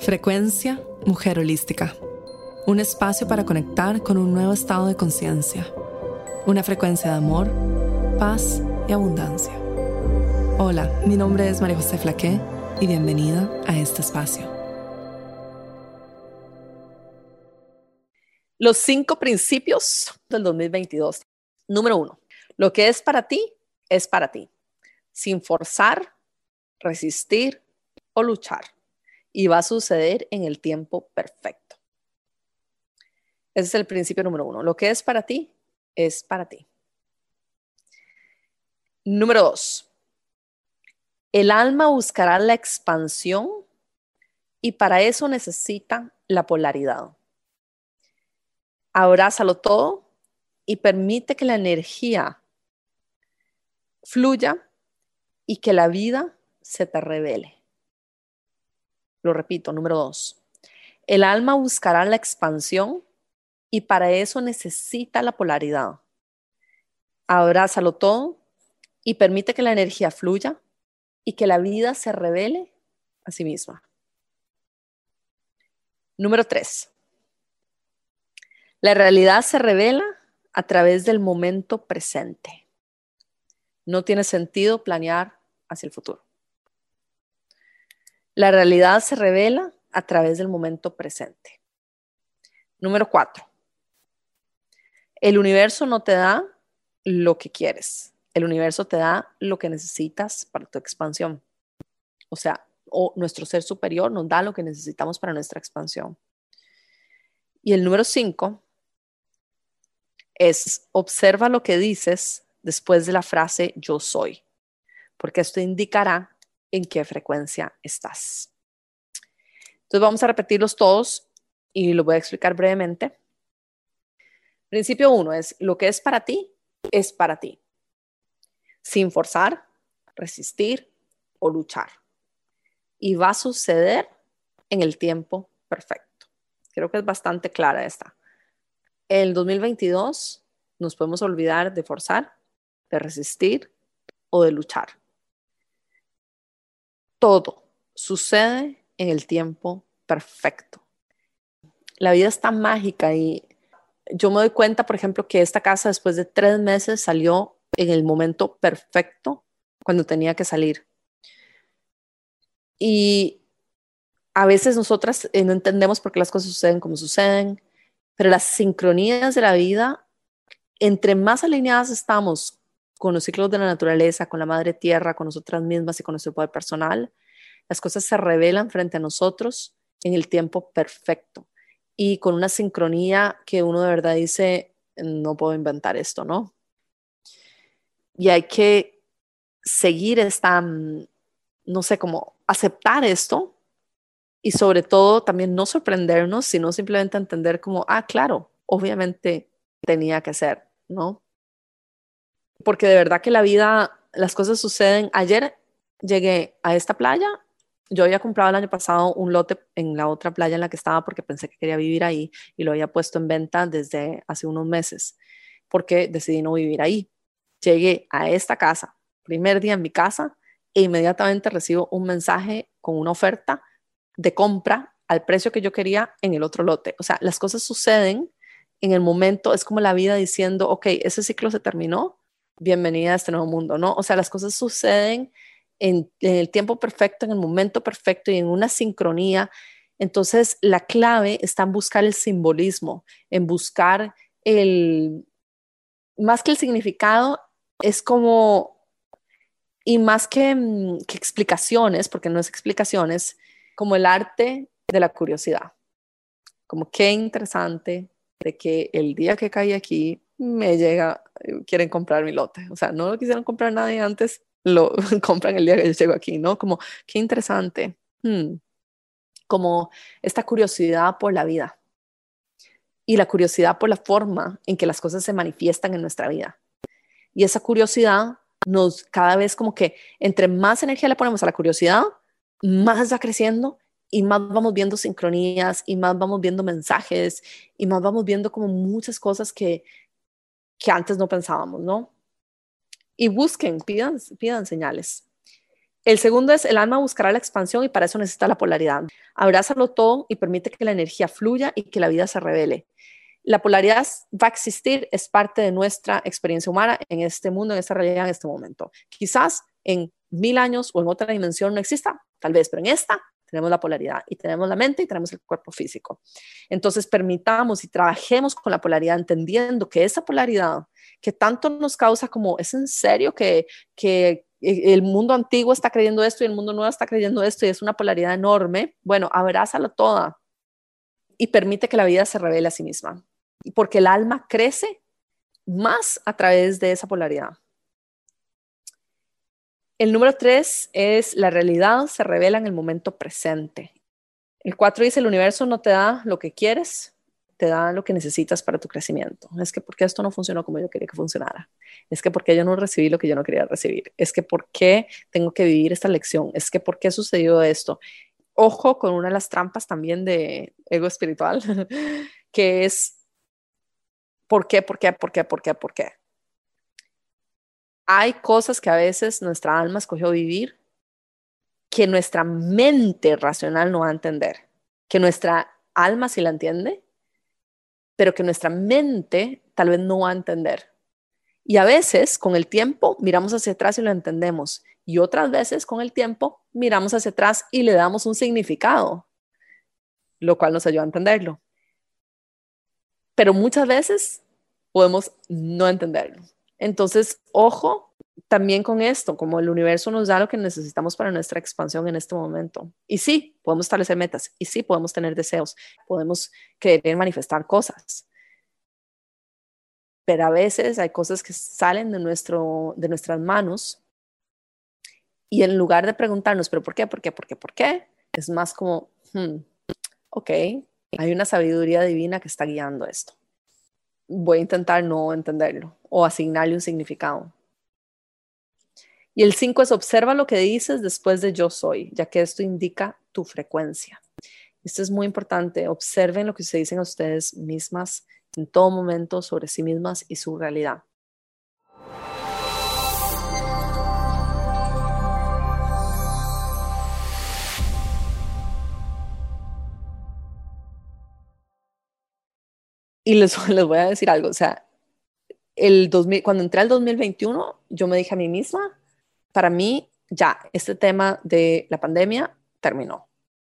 Frecuencia Mujer Holística. Un espacio para conectar con un nuevo estado de conciencia. Una frecuencia de amor, paz y abundancia. Hola, mi nombre es María José Flaqué y bienvenida a este espacio. Los cinco principios del 2022. Número uno, lo que es para ti es para ti, sin forzar, resistir o luchar y va a suceder en el tiempo perfecto. Ese es el principio número uno. Lo que es para ti, es para ti. Número dos. El alma buscará la expansión y para eso necesita la polaridad. Abrázalo todo y permite que la energía fluya y que la vida se te revele. Lo repito, número dos. El alma buscará la expansión y para eso necesita la polaridad. Abrázalo todo y permite que la energía fluya y que la vida se revele a sí misma. Número tres. La realidad se revela a través del momento presente. No tiene sentido planear hacia el futuro. La realidad se revela a través del momento presente. Número cuatro. El universo no te da lo que quieres. El universo te da lo que necesitas para tu expansión. O sea, o nuestro ser superior nos da lo que necesitamos para nuestra expansión. Y el número cinco es observa lo que dices después de la frase yo soy, porque esto indicará en qué frecuencia estás. Entonces vamos a repetirlos todos y lo voy a explicar brevemente. Principio uno es, lo que es para ti, es para ti, sin forzar, resistir o luchar. Y va a suceder en el tiempo perfecto. Creo que es bastante clara esta. El 2022 nos podemos olvidar de forzar, de resistir o de luchar todo sucede en el tiempo perfecto. La vida es tan mágica y yo me doy cuenta, por ejemplo, que esta casa después de tres meses salió en el momento perfecto cuando tenía que salir. Y a veces nosotras eh, no entendemos por qué las cosas suceden como suceden, pero las sincronías de la vida, entre más alineadas estamos con los ciclos de la naturaleza, con la madre tierra, con nosotras mismas y con nuestro poder personal, las cosas se revelan frente a nosotros en el tiempo perfecto y con una sincronía que uno de verdad dice, no puedo inventar esto, ¿no? Y hay que seguir esta, mm, no sé, cómo aceptar esto y sobre todo también no sorprendernos, sino simplemente entender como, ah, claro, obviamente tenía que ser, ¿no? Porque de verdad que la vida, las cosas suceden. Ayer llegué a esta playa, yo había comprado el año pasado un lote en la otra playa en la que estaba porque pensé que quería vivir ahí y lo había puesto en venta desde hace unos meses porque decidí no vivir ahí. Llegué a esta casa, primer día en mi casa, e inmediatamente recibo un mensaje con una oferta de compra al precio que yo quería en el otro lote. O sea, las cosas suceden en el momento, es como la vida diciendo, ok, ese ciclo se terminó, bienvenida a este nuevo mundo, ¿no? O sea, las cosas suceden en, el tiempo perfecto, en el momento perfecto y en una sincronía. Entonces, la clave está en buscar el simbolismo, en buscar el, más que el significado, es como, y más que, mm, que explicaciones, porque no es explicaciones, como el arte de la curiosidad. Como qué interesante de que el día que caí aquí me llega, eh, quieren comprar mi lote. O sea, no lo quisieron comprar nadie antes, lo compran el día que yo llego aquí, ¿no? Como, qué interesante. Hmm. Como esta curiosidad por la vida y la curiosidad por la forma en que las cosas se manifiestan en nuestra vida. Y esa curiosidad nos cada vez como que entre más energía le ponemos a la curiosidad, más va creciendo y más vamos viendo sincronías y más vamos viendo mensajes y más vamos viendo como muchas cosas que, que antes no pensábamos, ¿no? Y busquen, pidan, pidan señales. El segundo es el alma buscará la expansión y para eso necesita la polaridad. Abrázalo todo y permite que la energía fluya y que la vida se revele. La polaridad va a existir, es parte de nuestra experiencia humana en este mundo, en esta realidad, en este momento. Quizás en mil años o en otra dimensión no exista, tal vez, pero en esta tenemos la polaridad y tenemos la mente y tenemos el cuerpo físico. Entonces, permitamos y trabajemos con la polaridad, entendiendo que esa polaridad que tanto nos causa como, ¿es en serio que, que el mundo antiguo está creyendo esto y el mundo nuevo está creyendo esto y es una polaridad enorme? Bueno, abrázala toda y permite que la vida se revele a sí misma. Porque el alma crece más a través de esa polaridad. El número tres es la realidad se revela en el momento presente. El cuatro dice, el universo no te da lo que quieres, te da lo que necesitas para tu crecimiento. Es que porque esto no funcionó como yo quería que funcionara. Es que porque yo no recibí lo que yo no quería recibir. Es que por qué tengo que vivir esta lección. Es que por qué sucedió esto. Ojo con una de las trampas también de ego espiritual, que es ¿por qué, por qué, por qué, por qué, por qué? Hay cosas que a veces nuestra alma escogió vivir que nuestra mente racional no va a entender, que nuestra alma sí la entiende, pero que nuestra mente tal vez no va a entender. Y a veces con el tiempo miramos hacia atrás y lo entendemos, y otras veces con el tiempo miramos hacia atrás y le damos un significado, lo cual nos ayuda a entenderlo. Pero muchas veces podemos no entenderlo. Entonces, ojo también con esto, como el universo nos da lo que necesitamos para nuestra expansión en este momento. Y sí, podemos establecer metas, y sí, podemos tener deseos, podemos querer manifestar cosas. Pero a veces hay cosas que salen de, nuestro, de nuestras manos y en lugar de preguntarnos, pero ¿por qué? ¿Por qué? ¿Por qué? ¿Por qué? Es más como, hmm, ok, hay una sabiduría divina que está guiando esto voy a intentar no entenderlo o asignarle un significado. Y el 5 es observa lo que dices después de yo soy, ya que esto indica tu frecuencia. Esto es muy importante. Observen lo que se dicen a ustedes mismas en todo momento sobre sí mismas y su realidad. Y les, voy a decir algo, o sea, el 2000, cuando entré al 2021, yo me dije a mí misma, para mí ya, este tema de la pandemia terminó.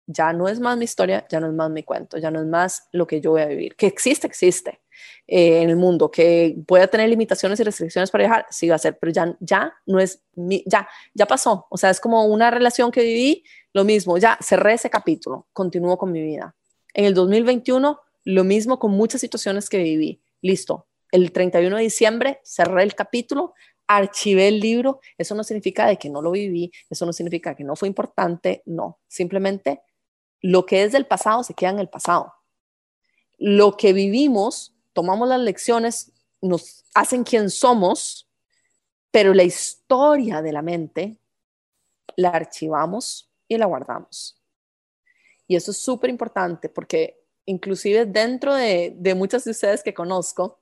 Ya no es más mi historia, ya no es más mi cuento, ya no es más lo que yo voy a vivir. Que existe, existe eh, en el mundo, que voy a tener limitaciones y restricciones para viajar, sí va a ser, pero ya, ya no es mi, ya, ya pasó. O sea, es como una relación que viví, lo mismo, ya cerré ese capítulo, continúo con mi vida. En el 2021 lo mismo con muchas situaciones que viví. Listo, el 31 de diciembre cerré el capítulo, archivé el libro. Eso no significa de que no lo viví, eso no significa que no fue importante, no. Simplemente lo que es del pasado se queda en el pasado. Lo que vivimos, tomamos las lecciones, nos hacen quien somos, pero la historia de la mente la archivamos y la guardamos. Y eso es súper importante porque inclusive dentro de, de muchas de ustedes que conozco,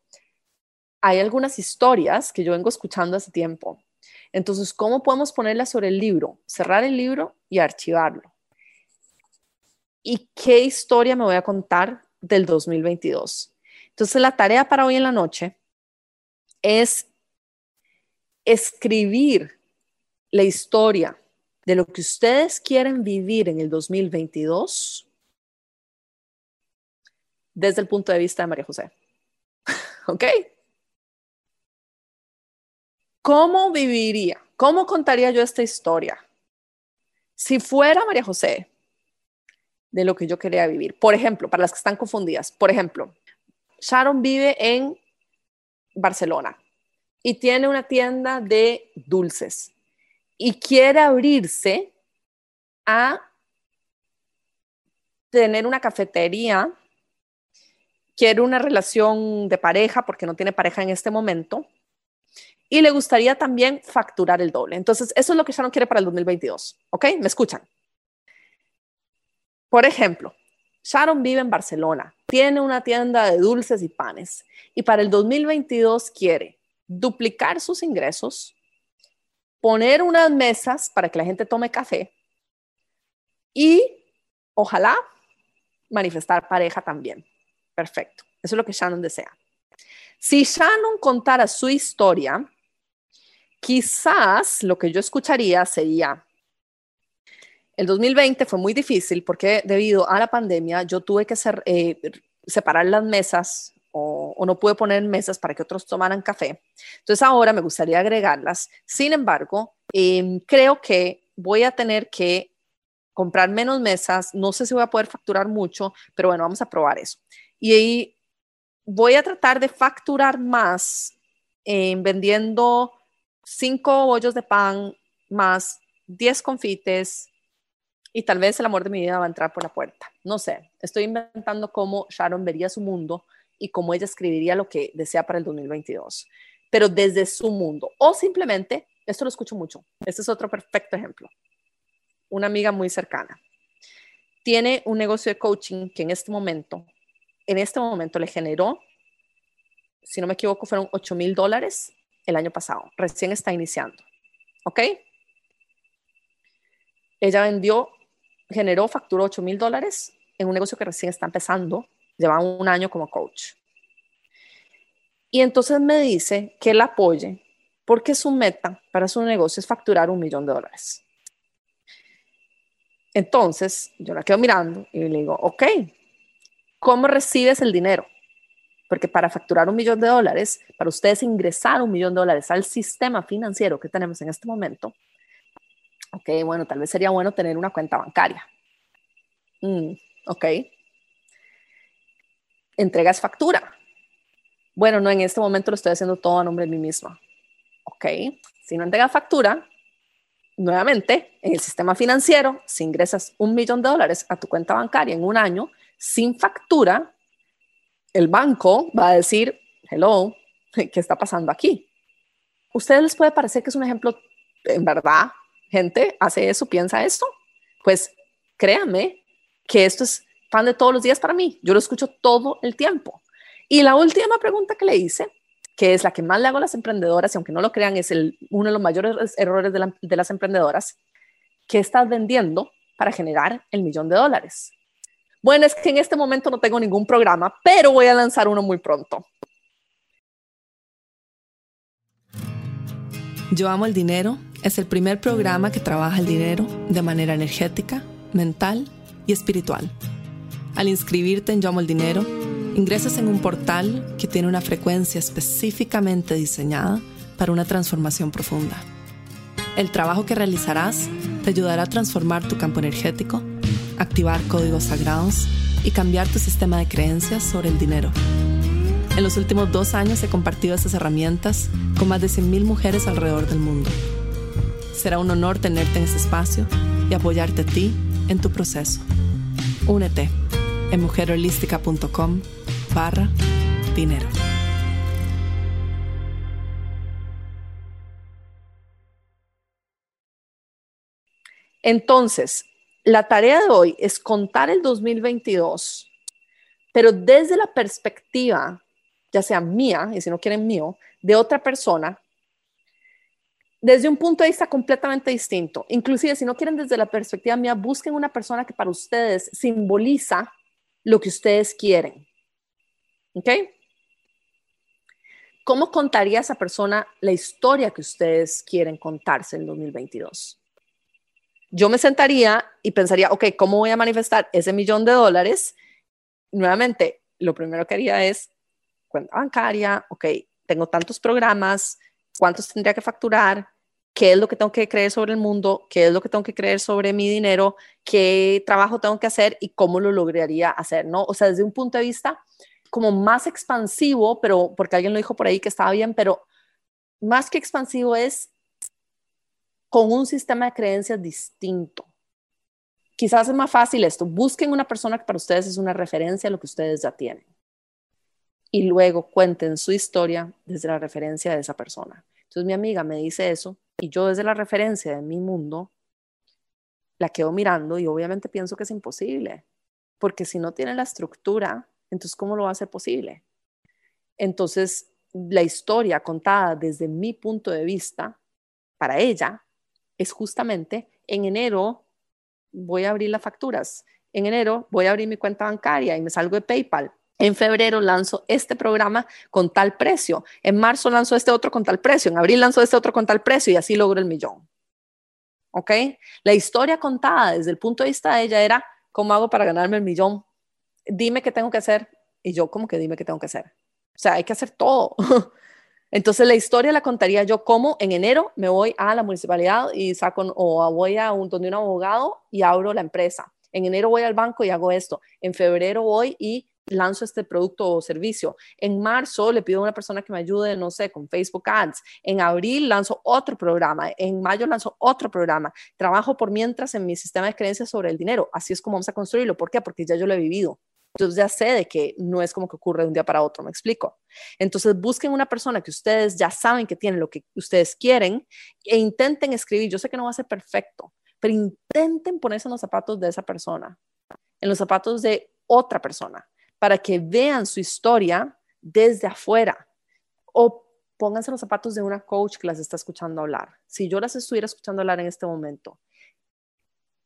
hay algunas historias que yo vengo escuchando hace tiempo. Entonces, ¿cómo podemos ponerlas sobre el libro? Cerrar el libro y archivarlo. ¿Y qué historia me voy a contar del 2022? Entonces, la tarea para hoy en la noche es escribir la historia de lo que ustedes quieren vivir en el 2022 desde el punto de vista de María José. ¿Ok? ¿Cómo viviría? ¿Cómo contaría yo esta historia? Si fuera María José, de lo que yo quería vivir. Por ejemplo, para las que están confundidas, por ejemplo, Sharon vive en Barcelona y tiene una tienda de dulces y quiere abrirse a tener una cafetería quiere una relación de pareja porque no tiene pareja en este momento y le gustaría también facturar el doble. Entonces, eso es lo que Sharon quiere para el 2022. ¿Ok? ¿Me escuchan? Por ejemplo, Sharon vive en Barcelona, tiene una tienda de dulces y panes y para el 2022 quiere duplicar sus ingresos poner unas mesas para que la gente tome café y ojalá manifestar pareja también. Perfecto. Eso es lo que Shannon desea. Si Shannon contara su historia, quizás lo que yo escucharía sería, el 2020 fue muy difícil porque debido a la pandemia yo tuve que eh, separar las mesas o, no pude poner mesas para que otros tomaran café. Entonces ahora me gustaría agregarlas. Sin embargo, em, creo que voy a tener que comprar menos mesas. No sé si voy a poder facturar mucho, pero bueno, vamos a probar eso. Y ahí voy a tratar de facturar más vendiendo cinco bollos de pan más 10 confites y tal vez el amor de mi vida va a entrar por la puerta. No sé, estoy inventando cómo Sharon vería su mundo y cómo ella escribiría lo que desea para el 2022, pero desde su mundo. O simplemente, esto lo escucho mucho, este es otro perfecto ejemplo. Una amiga muy cercana tiene un negocio de coaching que en este momento, en este momento le generó, si no me equivoco, fueron 8 mil dólares el año pasado. Recién está iniciando. ¿Ok? Ella vendió, generó, facturó 8 mil dólares en un negocio que recién está empezando lleva un año como coach. Y entonces me dice que la apoye porque su meta para su negocio es facturar un millón de dólares. Entonces yo la quedo mirando y le digo, ok, ¿cómo recibes el dinero? Porque para facturar un millón de dólares, para ustedes ingresar un millón de dólares al sistema financiero que tenemos en este momento, ok, bueno, tal vez sería bueno tener una cuenta bancaria. Mm, ok, entregas factura. Bueno, no, en este momento lo estoy haciendo todo a nombre de mí misma. Ok, si no entregas factura, nuevamente, en el sistema financiero, si ingresas un millón de dólares a tu cuenta bancaria en un año sin factura, el banco va a decir, hello, ¿qué está pasando aquí? ¿Ustedes les puede parecer que es un ejemplo, en verdad, gente hace eso, piensa esto? Pues créanme que esto es pan de todos los días para mí. Yo lo escucho todo el tiempo. Y la última pregunta que le hice, que es la que más le hago a las emprendedoras, y aunque no lo crean, es uno de los mayores errores de, de las emprendedoras, ¿qué estás vendiendo para generar el millón de dólares? Bueno, es que en este momento no tengo ningún programa, pero voy a lanzar uno muy pronto. Yo amo el dinero es el primer programa que trabaja el dinero de manera energética, mental y espiritual al inscribirte en Yo Amo el Dinero, ingresas en un portal que tiene una frecuencia específicamente diseñada para una transformación profunda. El trabajo que realizarás te ayudará a transformar tu campo energético, activar códigos sagrados y cambiar tu sistema de creencias sobre el dinero. En los últimos dos años he compartido estas herramientas con más de 100.000 mujeres alrededor del mundo. Será un honor tenerte en este espacio y apoyarte a ti en tu proceso. Únete en mujerholística.com barra dinero. Entonces, la tarea de hoy es contar el 2022, pero desde la perspectiva, ya sea mía, y si no quieren mío, de otra persona, desde un punto de vista completamente distinto. Inclusive, si no quieren desde la perspectiva mía, busquen una persona que para ustedes simboliza lo que ustedes quieren. ¿Ok? ¿Cómo contaría esa persona la historia que ustedes quieren contarse en 2022? Yo me sentaría y pensaría, ok, ¿cómo voy a manifestar ese millón de dólares? Nuevamente, lo primero que haría es cuenta bancaria, ok, tengo tantos programas, ¿cuántos tendría que facturar? qué es lo que tengo que creer sobre el mundo, qué es lo que tengo que creer sobre mi dinero, qué trabajo tengo que hacer y cómo lo lograría hacer, ¿no? O sea, desde un punto de vista como más expansivo, pero porque alguien lo dijo por ahí que estaba bien, pero más que expansivo es con un sistema de creencias distinto. Quizás es más fácil esto. Busquen una persona que para ustedes es una referencia a lo que ustedes ya tienen. Y luego cuenten su historia desde la referencia de esa persona. Entonces mi amiga me dice eso y yo desde la referencia de mi mundo, la quedo mirando y obviamente pienso que es imposible, porque si no tiene la estructura, entonces ¿cómo lo va a hacer posible? Entonces, la historia contada desde mi punto de vista para ella es justamente en enero voy a abrir las facturas, en enero voy a abrir mi cuenta bancaria y me salgo de PayPal. En febrero lanzo este programa con tal precio. En marzo lanzo este otro con tal precio. En abril lanzo este otro con tal precio y así logro el millón. ¿Ok? La historia contada desde el punto de vista de ella era, ¿cómo hago para ganarme el millón? Dime qué tengo que hacer. Y yo, como que dime qué tengo que hacer? O sea, hay que hacer todo. Entonces la historia la contaría yo como en enero me voy a la municipalidad y saco o voy a un, donde un abogado y abro la empresa. En enero voy al banco y hago esto. En febrero voy y lanzo este producto o servicio. En marzo le pido a una persona que me ayude, no sé, con Facebook Ads. En abril lanzo otro programa. En mayo lanzo otro programa. Trabajo por mientras en mi sistema de creencias sobre el dinero. Así es como vamos a construirlo. ¿Por qué? Porque ya yo lo he vivido. Entonces ya sé de que no es como que ocurre de un día para otro, me explico. Entonces busquen una persona que ustedes ya saben que tiene lo que ustedes quieren e intenten escribir. Yo sé que no va a ser perfecto, pero intenten ponerse en los zapatos de esa persona, en los zapatos de otra persona, para que vean su historia desde afuera. O pónganse los zapatos de una coach que las está escuchando hablar. Si yo las estuviera escuchando hablar en este momento,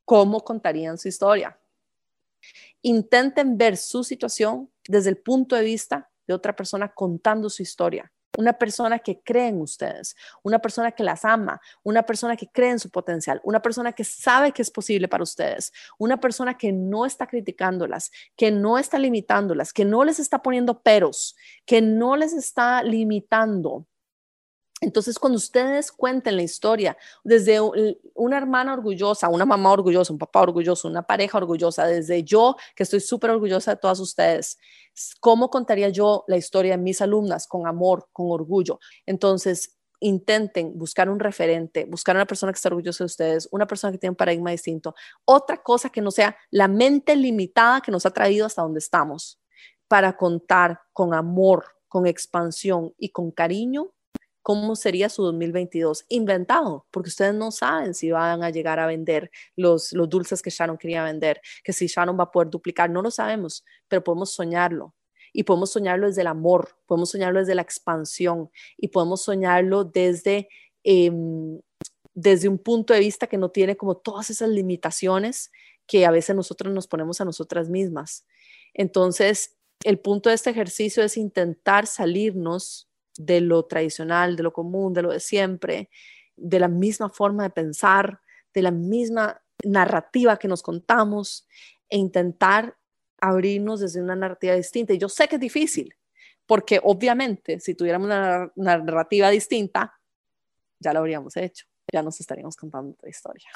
¿cómo contarían su historia? Intenten ver su situación desde el punto de vista de otra persona contando su historia. Una persona que cree en ustedes, una persona que las ama, una persona que cree en su potencial, una persona que sabe que es posible para ustedes, una persona que no está criticándolas, que no está limitándolas, que no les está poniendo peros, que no les está limitando, entonces, cuando ustedes cuenten la historia desde una hermana orgullosa, una mamá orgullosa, un papá orgulloso, una pareja orgullosa, desde yo, que estoy súper orgullosa de todas ustedes, ¿cómo contaría yo la historia de mis alumnas con amor, con orgullo? Entonces, intenten buscar un referente, buscar una persona que esté orgullosa de ustedes, una persona que tiene un paradigma distinto, otra cosa que no sea la mente limitada que nos ha traído hasta donde estamos, para contar con amor, con expansión y con cariño cómo sería su 2022 inventado, porque ustedes no saben si van a llegar a vender los, los dulces que Sharon quería vender, que si Sharon va a poder duplicar, no lo sabemos, pero podemos soñarlo. Y podemos soñarlo desde el amor, podemos soñarlo desde la expansión y podemos soñarlo desde, em, desde un punto de vista que no tiene como todas esas limitaciones que a veces nosotros nos ponemos a nosotras mismas. Entonces, el punto de este ejercicio es intentar salirnos de lo tradicional, de lo común, de lo de siempre, de la misma forma de pensar, de la misma narrativa que nos contamos e intentar abrirnos desde una narrativa distinta. Y yo sé que es difícil, porque obviamente si tuviéramos una narrativa distinta, ya lo habríamos hecho, ya nos estaríamos contando otra historia.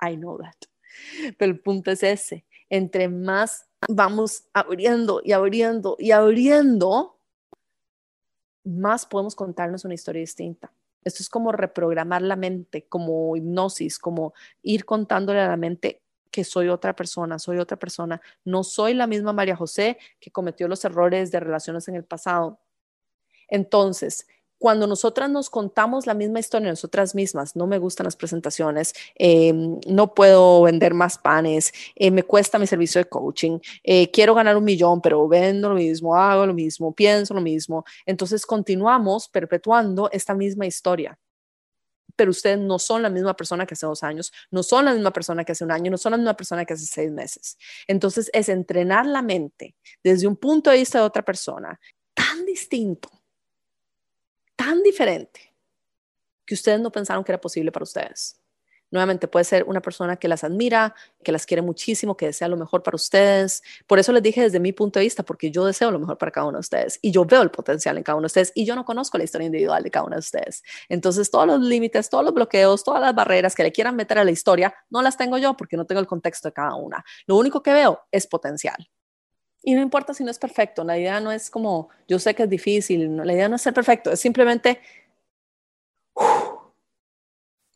I know that. Pero el punto es ese, entre más vamos abriendo y abriendo y abriendo, más podemos contarnos una historia distinta. Esto es como reprogramar la mente, como hipnosis, como ir contándole a la mente que soy otra persona, soy otra persona. No soy la misma María José que cometió los errores de relaciones en el pasado. Entonces, cuando nosotras nos contamos la misma historia nosotras mismas, no me gustan las presentaciones, em, no puedo vender más panes, eh, me cuesta mi servicio de coaching, eh, quiero ganar un millón, pero vendo lo mismo, hago lo mismo, pienso lo mismo. Entonces continuamos perpetuando esta misma historia pero ustedes no son la misma persona que hace dos años, no son la misma persona que hace un año, no son la misma persona que hace seis meses. Entonces es entrenar la mente desde un punto de vista de otra persona tan distinto tan diferente que ustedes no pensaron que era posible para ustedes. Nuevamente puede ser una persona que las admira, que las quiere muchísimo, que desea lo mejor para ustedes. Por eso les dije desde mi punto de vista, porque yo deseo lo mejor para cada uno de ustedes y yo veo el potencial en cada uno de ustedes y yo no conozco la historia individual de cada uno de ustedes. Entonces, todos los límites, todos los bloqueos, todas las barreras que le quieran meter a la historia, no las tengo yo porque no tengo el contexto de cada una. Lo único que veo es potencial. Y no importa si no es perfecto, la idea no es como, yo sé que es difícil, la idea no es ser perfecto, es simplemente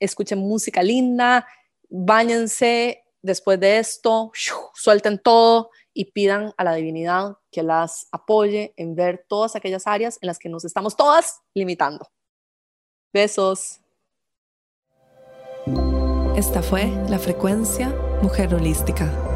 escuchen música linda, báñense después de esto, suelten todo y pidan a la divinidad que las apoye en ver todas aquellas áreas en las que nos estamos todas limitando. Besos. Esta fue la frecuencia Mujer Holística